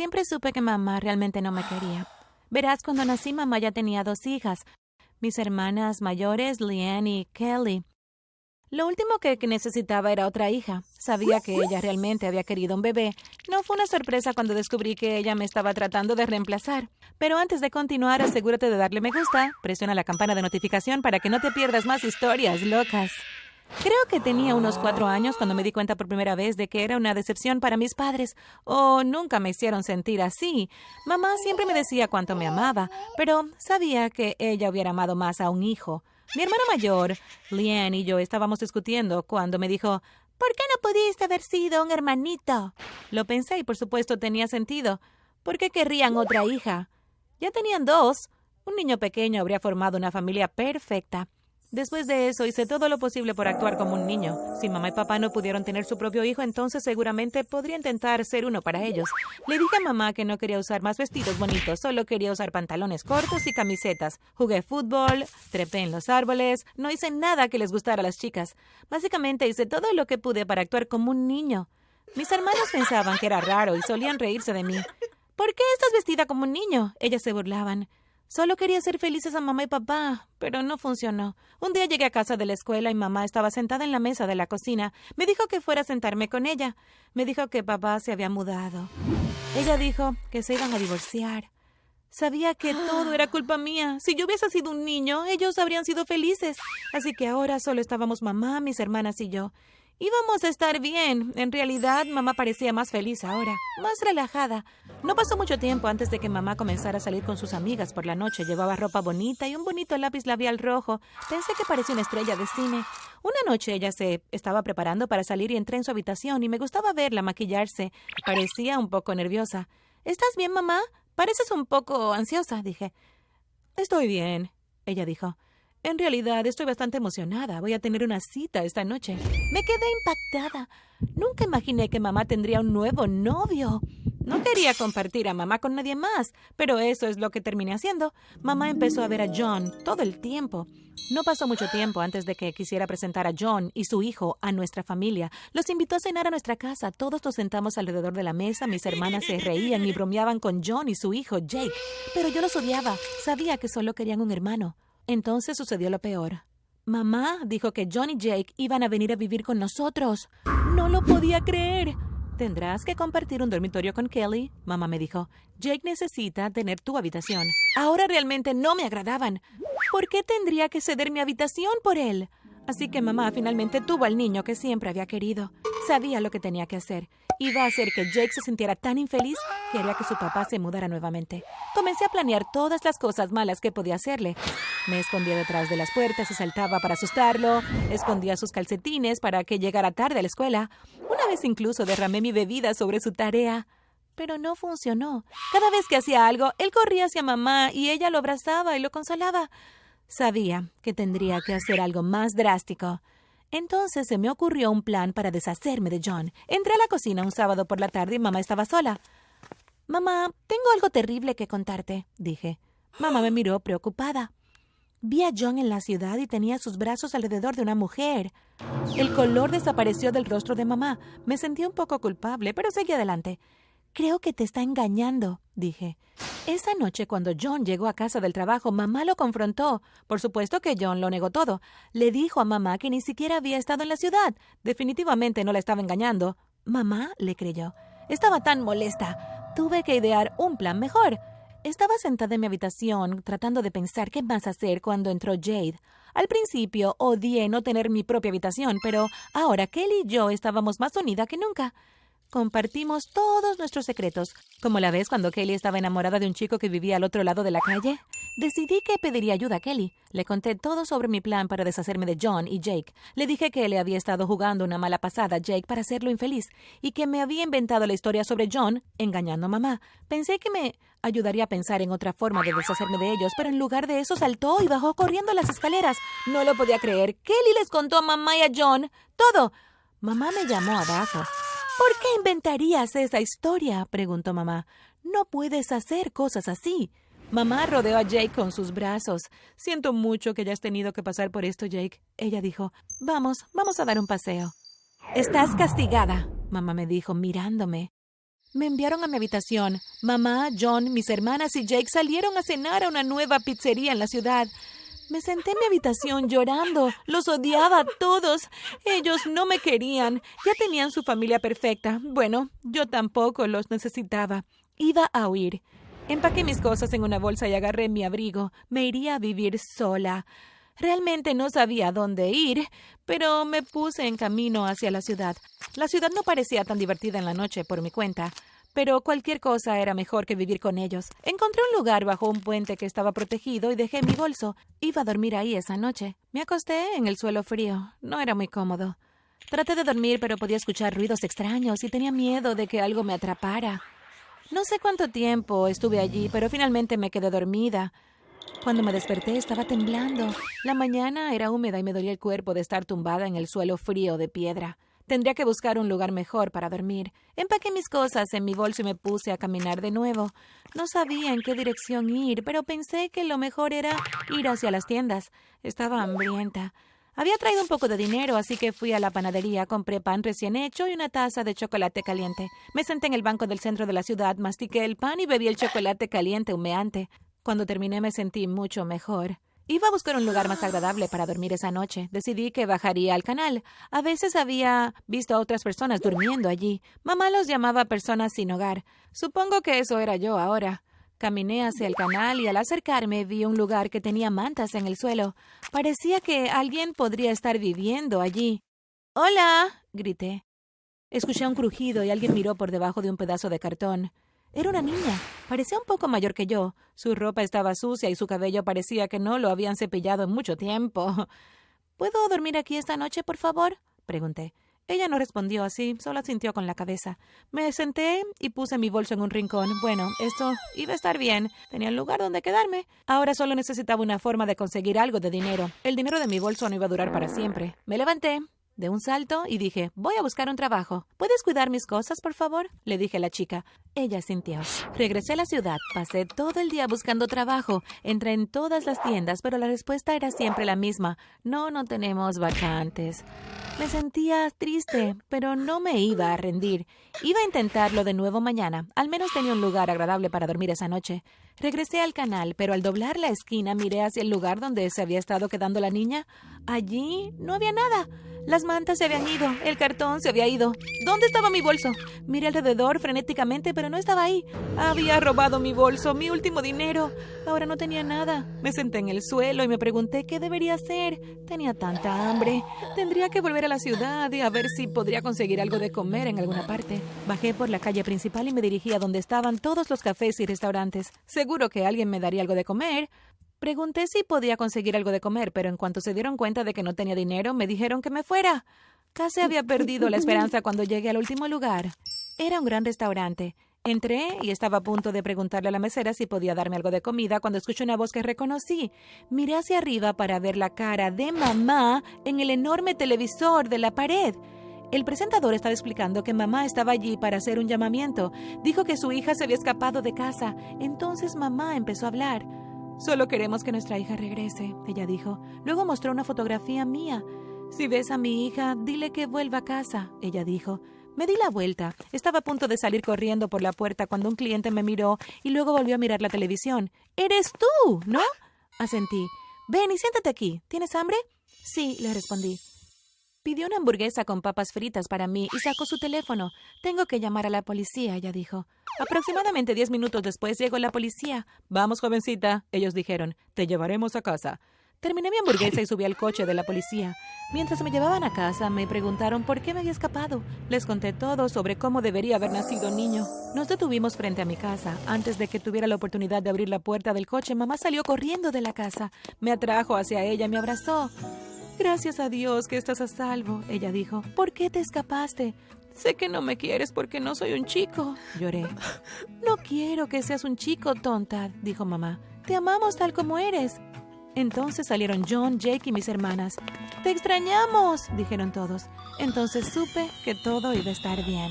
Siempre supe que mamá realmente no me quería. Verás, cuando nací mamá ya tenía dos hijas, mis hermanas mayores, Leanne y Kelly. Lo último que necesitaba era otra hija. Sabía que ella realmente había querido un bebé. No fue una sorpresa cuando descubrí que ella me estaba tratando de reemplazar. Pero antes de continuar, asegúrate de darle me gusta. Presiona la campana de notificación para que no te pierdas más historias locas. Creo que tenía unos cuatro años cuando me di cuenta por primera vez de que era una decepción para mis padres, o nunca me hicieron sentir así. Mamá siempre me decía cuánto me amaba, pero sabía que ella hubiera amado más a un hijo. Mi hermana mayor, Liane y yo estábamos discutiendo cuando me dijo ¿Por qué no pudiste haber sido un hermanito? Lo pensé y por supuesto tenía sentido. ¿Por qué querrían otra hija? Ya tenían dos. Un niño pequeño habría formado una familia perfecta. Después de eso hice todo lo posible por actuar como un niño. Si mamá y papá no pudieron tener su propio hijo, entonces seguramente podría intentar ser uno para ellos. Le dije a mamá que no quería usar más vestidos bonitos, solo quería usar pantalones cortos y camisetas. Jugué fútbol, trepé en los árboles, no hice nada que les gustara a las chicas. Básicamente hice todo lo que pude para actuar como un niño. Mis hermanos pensaban que era raro y solían reírse de mí. ¿Por qué estás vestida como un niño? Ellas se burlaban. Solo quería ser felices a mamá y papá, pero no funcionó. Un día llegué a casa de la escuela y mamá estaba sentada en la mesa de la cocina. Me dijo que fuera a sentarme con ella. Me dijo que papá se había mudado. Ella dijo que se iban a divorciar. Sabía que todo era culpa mía. Si yo hubiese sido un niño, ellos habrían sido felices. Así que ahora solo estábamos mamá, mis hermanas y yo. Íbamos a estar bien. En realidad, mamá parecía más feliz ahora, más relajada. No pasó mucho tiempo antes de que mamá comenzara a salir con sus amigas por la noche. Llevaba ropa bonita y un bonito lápiz labial rojo. Pensé que parecía una estrella de cine. Una noche ella se estaba preparando para salir y entré en su habitación y me gustaba verla maquillarse. Parecía un poco nerviosa. ¿Estás bien, mamá? Pareces un poco ansiosa, dije. Estoy bien, ella dijo. En realidad estoy bastante emocionada. Voy a tener una cita esta noche. Me quedé impactada. Nunca imaginé que mamá tendría un nuevo novio. No quería compartir a mamá con nadie más, pero eso es lo que terminé haciendo. Mamá empezó a ver a John todo el tiempo. No pasó mucho tiempo antes de que quisiera presentar a John y su hijo a nuestra familia. Los invitó a cenar a nuestra casa. Todos nos sentamos alrededor de la mesa. Mis hermanas se reían y bromeaban con John y su hijo Jake. Pero yo los odiaba. Sabía que solo querían un hermano. Entonces sucedió lo peor. Mamá dijo que John y Jake iban a venir a vivir con nosotros. No lo podía creer. Tendrás que compartir un dormitorio con Kelly, mamá me dijo. Jake necesita tener tu habitación. Ahora realmente no me agradaban. ¿Por qué tendría que ceder mi habitación por él? Así que mamá finalmente tuvo al niño que siempre había querido. Sabía lo que tenía que hacer. Iba a hacer que Jake se sintiera tan infeliz que haría que su papá se mudara nuevamente. Comencé a planear todas las cosas malas que podía hacerle. Me escondía detrás de las puertas y saltaba para asustarlo. Escondía sus calcetines para que llegara tarde a la escuela. Una vez incluso derramé mi bebida sobre su tarea. Pero no funcionó. Cada vez que hacía algo, él corría hacia mamá y ella lo abrazaba y lo consolaba. Sabía que tendría que hacer algo más drástico. Entonces se me ocurrió un plan para deshacerme de John. Entré a la cocina un sábado por la tarde y mamá estaba sola. Mamá, tengo algo terrible que contarte, dije. Mamá me miró preocupada. Vi a John en la ciudad y tenía sus brazos alrededor de una mujer. El color desapareció del rostro de mamá. Me sentí un poco culpable, pero seguí adelante. Creo que te está engañando, dije. Esa noche, cuando John llegó a casa del trabajo, mamá lo confrontó. Por supuesto que John lo negó todo. Le dijo a mamá que ni siquiera había estado en la ciudad. Definitivamente no la estaba engañando. Mamá le creyó. Estaba tan molesta. Tuve que idear un plan mejor. Estaba sentada en mi habitación tratando de pensar qué más hacer cuando entró Jade. Al principio odié no tener mi propia habitación, pero ahora Kelly y yo estábamos más unidas que nunca. Compartimos todos nuestros secretos, como la vez cuando Kelly estaba enamorada de un chico que vivía al otro lado de la calle. Decidí que pediría ayuda a Kelly. Le conté todo sobre mi plan para deshacerme de John y Jake. Le dije que le había estado jugando una mala pasada a Jake para hacerlo infeliz y que me había inventado la historia sobre John engañando a mamá. Pensé que me ayudaría a pensar en otra forma de deshacerme de ellos, pero en lugar de eso saltó y bajó corriendo las escaleras. No lo podía creer. Kelly les contó a mamá y a John todo. Mamá me llamó abajo. ¿Por qué inventarías esa historia? preguntó mamá. No puedes hacer cosas así. Mamá rodeó a Jake con sus brazos. Siento mucho que hayas tenido que pasar por esto, Jake. Ella dijo, Vamos, vamos a dar un paseo. Estás castigada, mamá me dijo, mirándome. Me enviaron a mi habitación. Mamá, John, mis hermanas y Jake salieron a cenar a una nueva pizzería en la ciudad. Me senté en mi habitación llorando. Los odiaba a todos. Ellos no me querían. Ya tenían su familia perfecta. Bueno, yo tampoco los necesitaba. Iba a huir. Empaqué mis cosas en una bolsa y agarré mi abrigo. Me iría a vivir sola. Realmente no sabía dónde ir, pero me puse en camino hacia la ciudad. La ciudad no parecía tan divertida en la noche por mi cuenta, pero cualquier cosa era mejor que vivir con ellos. Encontré un lugar bajo un puente que estaba protegido y dejé mi bolso. Iba a dormir ahí esa noche. Me acosté en el suelo frío. No era muy cómodo. Traté de dormir, pero podía escuchar ruidos extraños y tenía miedo de que algo me atrapara. No sé cuánto tiempo estuve allí, pero finalmente me quedé dormida. Cuando me desperté estaba temblando. La mañana era húmeda y me dolía el cuerpo de estar tumbada en el suelo frío de piedra. Tendría que buscar un lugar mejor para dormir. Empaqué mis cosas en mi bolso y me puse a caminar de nuevo. No sabía en qué dirección ir, pero pensé que lo mejor era ir hacia las tiendas. Estaba hambrienta. Había traído un poco de dinero, así que fui a la panadería, compré pan recién hecho y una taza de chocolate caliente. Me senté en el banco del centro de la ciudad, mastiqué el pan y bebí el chocolate caliente humeante. Cuando terminé me sentí mucho mejor. Iba a buscar un lugar más agradable para dormir esa noche. Decidí que bajaría al canal. A veces había visto a otras personas durmiendo allí. Mamá los llamaba personas sin hogar. Supongo que eso era yo ahora. Caminé hacia el canal y al acercarme vi un lugar que tenía mantas en el suelo. Parecía que alguien podría estar viviendo allí. Hola. grité. Escuché un crujido y alguien miró por debajo de un pedazo de cartón. Era una niña. Parecía un poco mayor que yo. Su ropa estaba sucia y su cabello parecía que no lo habían cepillado en mucho tiempo. ¿Puedo dormir aquí esta noche, por favor? pregunté. Ella no respondió así, solo sintió con la cabeza. Me senté y puse mi bolso en un rincón. Bueno, esto iba a estar bien. Tenía un lugar donde quedarme. Ahora solo necesitaba una forma de conseguir algo de dinero. El dinero de mi bolso no iba a durar para siempre. Me levanté, de un salto y dije, voy a buscar un trabajo. ¿Puedes cuidar mis cosas, por favor? Le dije a la chica. Ella sintió. Regresé a la ciudad, pasé todo el día buscando trabajo, entré en todas las tiendas, pero la respuesta era siempre la misma. No, no tenemos vacantes. Me sentía triste, pero no me iba a rendir. Iba a intentarlo de nuevo mañana. Al menos tenía un lugar agradable para dormir esa noche. Regresé al canal, pero al doblar la esquina miré hacia el lugar donde se había estado quedando la niña. Allí no había nada. Las mantas se habían ido, el cartón se había ido. ¿Dónde estaba mi bolso? Miré alrededor frenéticamente, pero no estaba ahí. Había robado mi bolso, mi último dinero. Ahora no tenía nada. Me senté en el suelo y me pregunté qué debería hacer. Tenía tanta hambre. Tendría que volver a la ciudad y a ver si podría conseguir algo de comer en alguna parte. Bajé por la calle principal y me dirigí a donde estaban todos los cafés y restaurantes. Seguro que alguien me daría algo de comer. Pregunté si podía conseguir algo de comer, pero en cuanto se dieron cuenta de que no tenía dinero, me dijeron que me fuera. Casi había perdido la esperanza cuando llegué al último lugar. Era un gran restaurante. Entré y estaba a punto de preguntarle a la mesera si podía darme algo de comida cuando escuché una voz que reconocí. Miré hacia arriba para ver la cara de mamá en el enorme televisor de la pared. El presentador estaba explicando que mamá estaba allí para hacer un llamamiento. Dijo que su hija se había escapado de casa. Entonces mamá empezó a hablar. Solo queremos que nuestra hija regrese, ella dijo. Luego mostró una fotografía mía. Si ves a mi hija, dile que vuelva a casa, ella dijo. Me di la vuelta. Estaba a punto de salir corriendo por la puerta cuando un cliente me miró y luego volvió a mirar la televisión. Eres tú, ¿no? Asentí. Ven y siéntate aquí. ¿Tienes hambre? Sí, le respondí. Pidió una hamburguesa con papas fritas para mí y sacó su teléfono. Tengo que llamar a la policía, ella dijo. Aproximadamente diez minutos después llegó la policía. Vamos, jovencita, ellos dijeron. Te llevaremos a casa. Terminé mi hamburguesa y subí al coche de la policía. Mientras me llevaban a casa, me preguntaron por qué me había escapado. Les conté todo sobre cómo debería haber nacido niño. Nos detuvimos frente a mi casa. Antes de que tuviera la oportunidad de abrir la puerta del coche, mamá salió corriendo de la casa. Me atrajo hacia ella y me abrazó. Gracias a Dios que estás a salvo, ella dijo. ¿Por qué te escapaste? Sé que no me quieres porque no soy un chico. Lloré. No quiero que seas un chico, tonta, dijo mamá. Te amamos tal como eres. Entonces salieron John, Jake y mis hermanas. Te extrañamos, dijeron todos. Entonces supe que todo iba a estar bien.